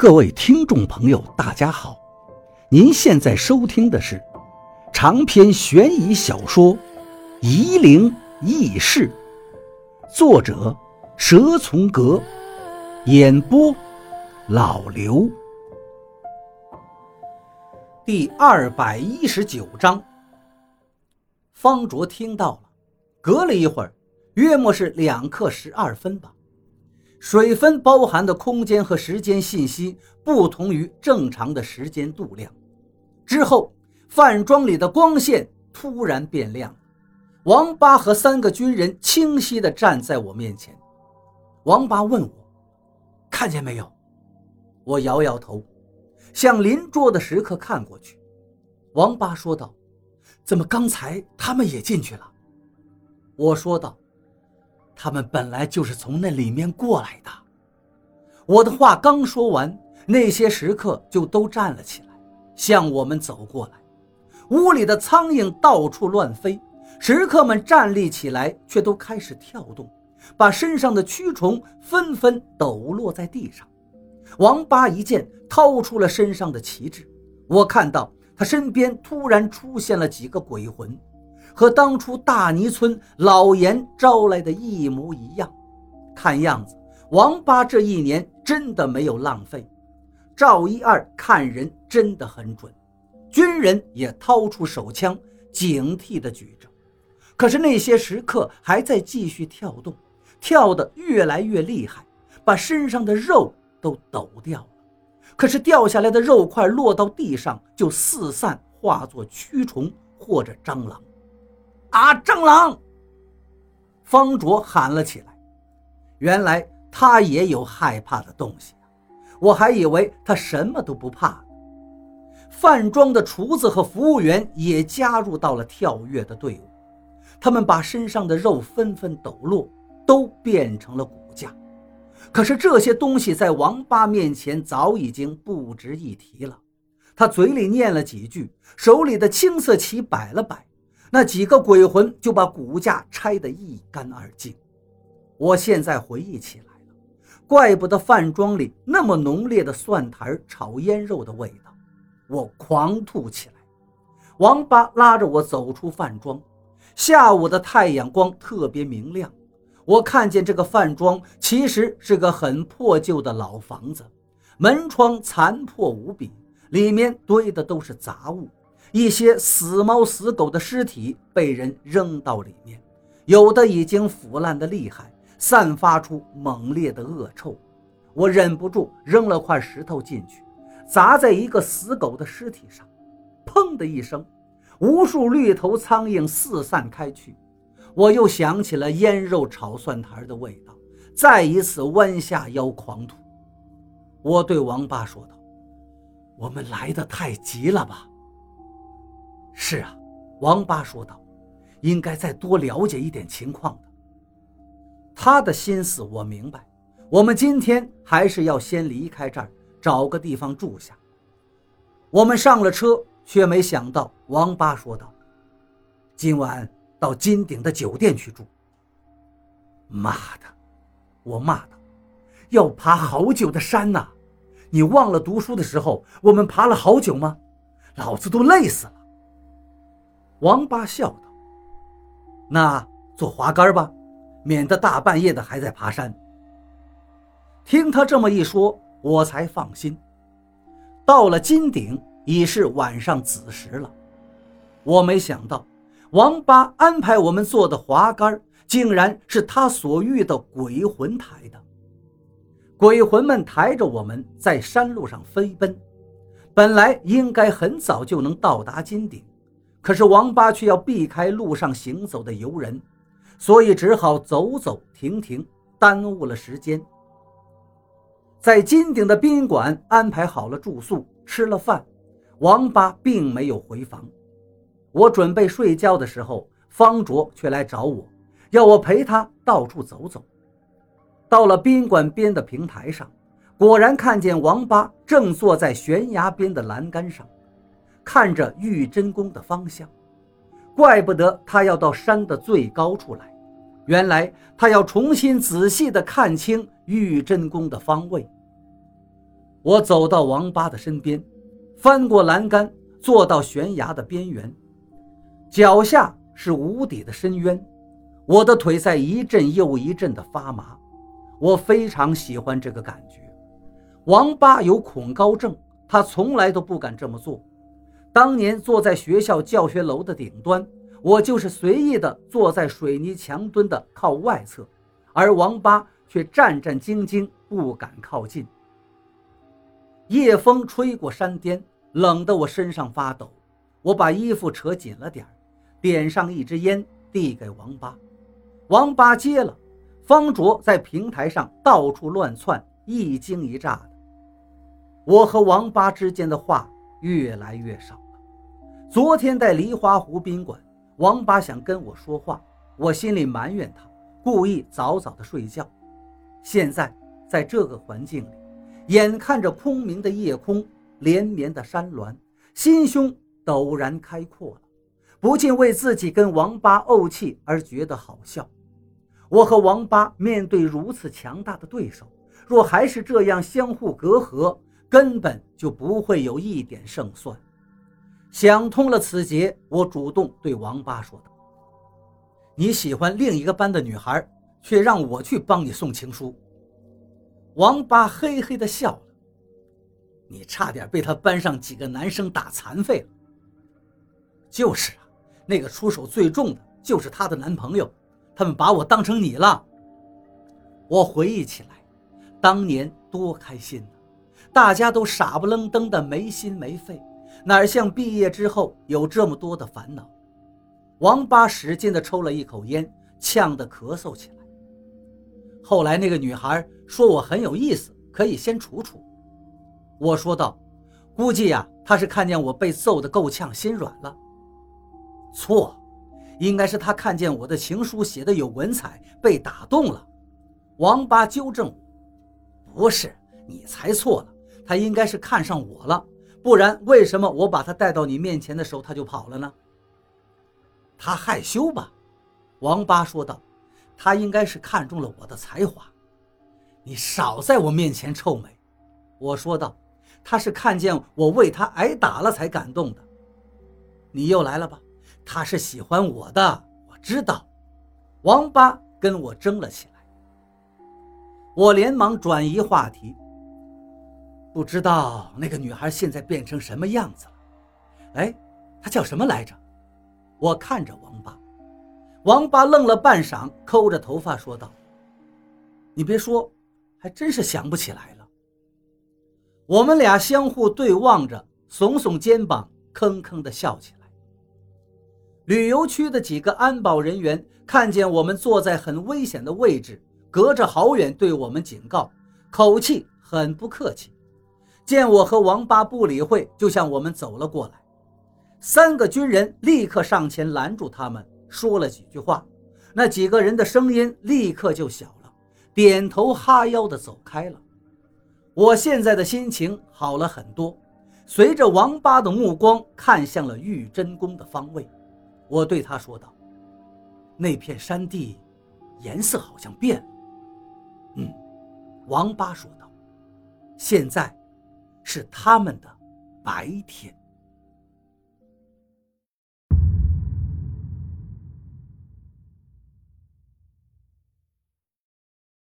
各位听众朋友，大家好！您现在收听的是长篇悬疑小说《夷陵轶事》，作者蛇从阁，演播老刘。第二百一十九章，方卓听到了，隔了一会儿，约莫是两刻十二分吧。水分包含的空间和时间信息不同于正常的时间度量。之后，饭庄里的光线突然变亮，王八和三个军人清晰地站在我面前。王八问我：“看见没有？”我摇摇头，向邻桌的食客看过去。王八说道：“怎么刚才他们也进去了？”我说道。他们本来就是从那里面过来的。我的话刚说完，那些食客就都站了起来，向我们走过来。屋里的苍蝇到处乱飞，食客们站立起来，却都开始跳动，把身上的蛆虫纷纷抖落在地上。王八一见，掏出了身上的旗帜，我看到他身边突然出现了几个鬼魂。和当初大泥村老严招来的一模一样，看样子王八这一年真的没有浪费。赵一二看人真的很准，军人也掏出手枪，警惕地举着。可是那些食客还在继续跳动，跳得越来越厉害，把身上的肉都抖掉了。可是掉下来的肉块落到地上就四散，化作蛆虫或者蟑螂。啊！蟑螂！方卓喊了起来。原来他也有害怕的东西，我还以为他什么都不怕。饭庄的厨子和服务员也加入到了跳跃的队伍，他们把身上的肉纷纷抖落，都变成了骨架。可是这些东西在王八面前早已经不值一提了。他嘴里念了几句，手里的青色旗摆了摆。那几个鬼魂就把骨架拆得一干二净。我现在回忆起来了，怪不得饭庄里那么浓烈的蒜苔炒腌肉的味道。我狂吐起来。王八拉着我走出饭庄。下午的太阳光特别明亮，我看见这个饭庄其实是个很破旧的老房子，门窗残破无比，里面堆的都是杂物。一些死猫死狗的尸体被人扔到里面，有的已经腐烂的厉害，散发出猛烈的恶臭。我忍不住扔了块石头进去，砸在一个死狗的尸体上，砰的一声，无数绿头苍蝇四散开去。我又想起了腌肉炒蒜苔的味道，再一次弯下腰狂吐。我对王八说道：“我们来得太急了吧？”是啊，王八说道：“应该再多了解一点情况的。”他的心思我明白。我们今天还是要先离开这儿，找个地方住下。我们上了车，却没想到王八说道：“今晚到金顶的酒店去住。”妈的！我骂道：“要爬好久的山呐！你忘了读书的时候我们爬了好久吗？老子都累死了。”王八笑道：“那坐滑竿吧，免得大半夜的还在爬山。”听他这么一说，我才放心。到了金顶，已是晚上子时了。我没想到，王八安排我们坐的滑竿，竟然是他所遇的鬼魂抬的。鬼魂们抬着我们在山路上飞奔，本来应该很早就能到达金顶。可是王八却要避开路上行走的游人，所以只好走走停停，耽误了时间。在金顶的宾馆安排好了住宿，吃了饭，王八并没有回房。我准备睡觉的时候，方卓却来找我，要我陪他到处走走。到了宾馆边的平台上，果然看见王八正坐在悬崖边的栏杆上。看着玉真宫的方向，怪不得他要到山的最高处来。原来他要重新仔细地看清玉真宫的方位。我走到王八的身边，翻过栏杆，坐到悬崖的边缘，脚下是无底的深渊，我的腿在一阵又一阵的发麻。我非常喜欢这个感觉。王八有恐高症，他从来都不敢这么做。当年坐在学校教学楼的顶端，我就是随意的坐在水泥墙墩的靠外侧，而王八却战战兢兢，不敢靠近。夜风吹过山巅，冷得我身上发抖。我把衣服扯紧了点点上一支烟，递给王八。王八接了。方卓在平台上到处乱窜，一惊一乍的。我和王八之间的话越来越少了。昨天在梨花湖宾馆，王八想跟我说话，我心里埋怨他，故意早早的睡觉。现在在这个环境里，眼看着空明的夜空，连绵的山峦，心胸陡然开阔了，不禁为自己跟王八怄气而觉得好笑。我和王八面对如此强大的对手，若还是这样相互隔阂，根本就不会有一点胜算。想通了此节，我主动对王八说道：“你喜欢另一个班的女孩，却让我去帮你送情书。”王八嘿嘿地笑了：“你差点被他班上几个男生打残废了。”“就是啊，那个出手最重的就是她的男朋友。”他们把我当成你了。我回忆起来，当年多开心呐！大家都傻不愣登的，没心没肺，哪像毕业之后有这么多的烦恼。王八使劲地抽了一口烟，呛得咳嗽起来。后来那个女孩说我很有意思，可以先处处。我说道：“估计呀，她是看见我被揍得够呛，心软了。”错。应该是他看见我的情书写的有文采，被打动了。王八纠正：“不是，你猜错了。他应该是看上我了，不然为什么我把他带到你面前的时候他就跑了呢？”他害羞吧？王八说道：“他应该是看中了我的才华。”你少在我面前臭美。我说道：“他是看见我为他挨打了才感动的。”你又来了吧？他是喜欢我的，我知道。王八跟我争了起来，我连忙转移话题。不知道那个女孩现在变成什么样子了？哎，她叫什么来着？我看着王八，王八愣了半晌，抠着头发说道：“你别说，还真是想不起来了。”我们俩相互对望着，耸耸肩膀，吭吭地笑起来。旅游区的几个安保人员看见我们坐在很危险的位置，隔着好远对我们警告，口气很不客气。见我和王八不理会，就向我们走了过来。三个军人立刻上前拦住他们，说了几句话。那几个人的声音立刻就小了，点头哈腰的走开了。我现在的心情好了很多，随着王八的目光看向了玉真宫的方位。我对他说道：“那片山地，颜色好像变了。”嗯，王八说道：“现在，是他们的白天。”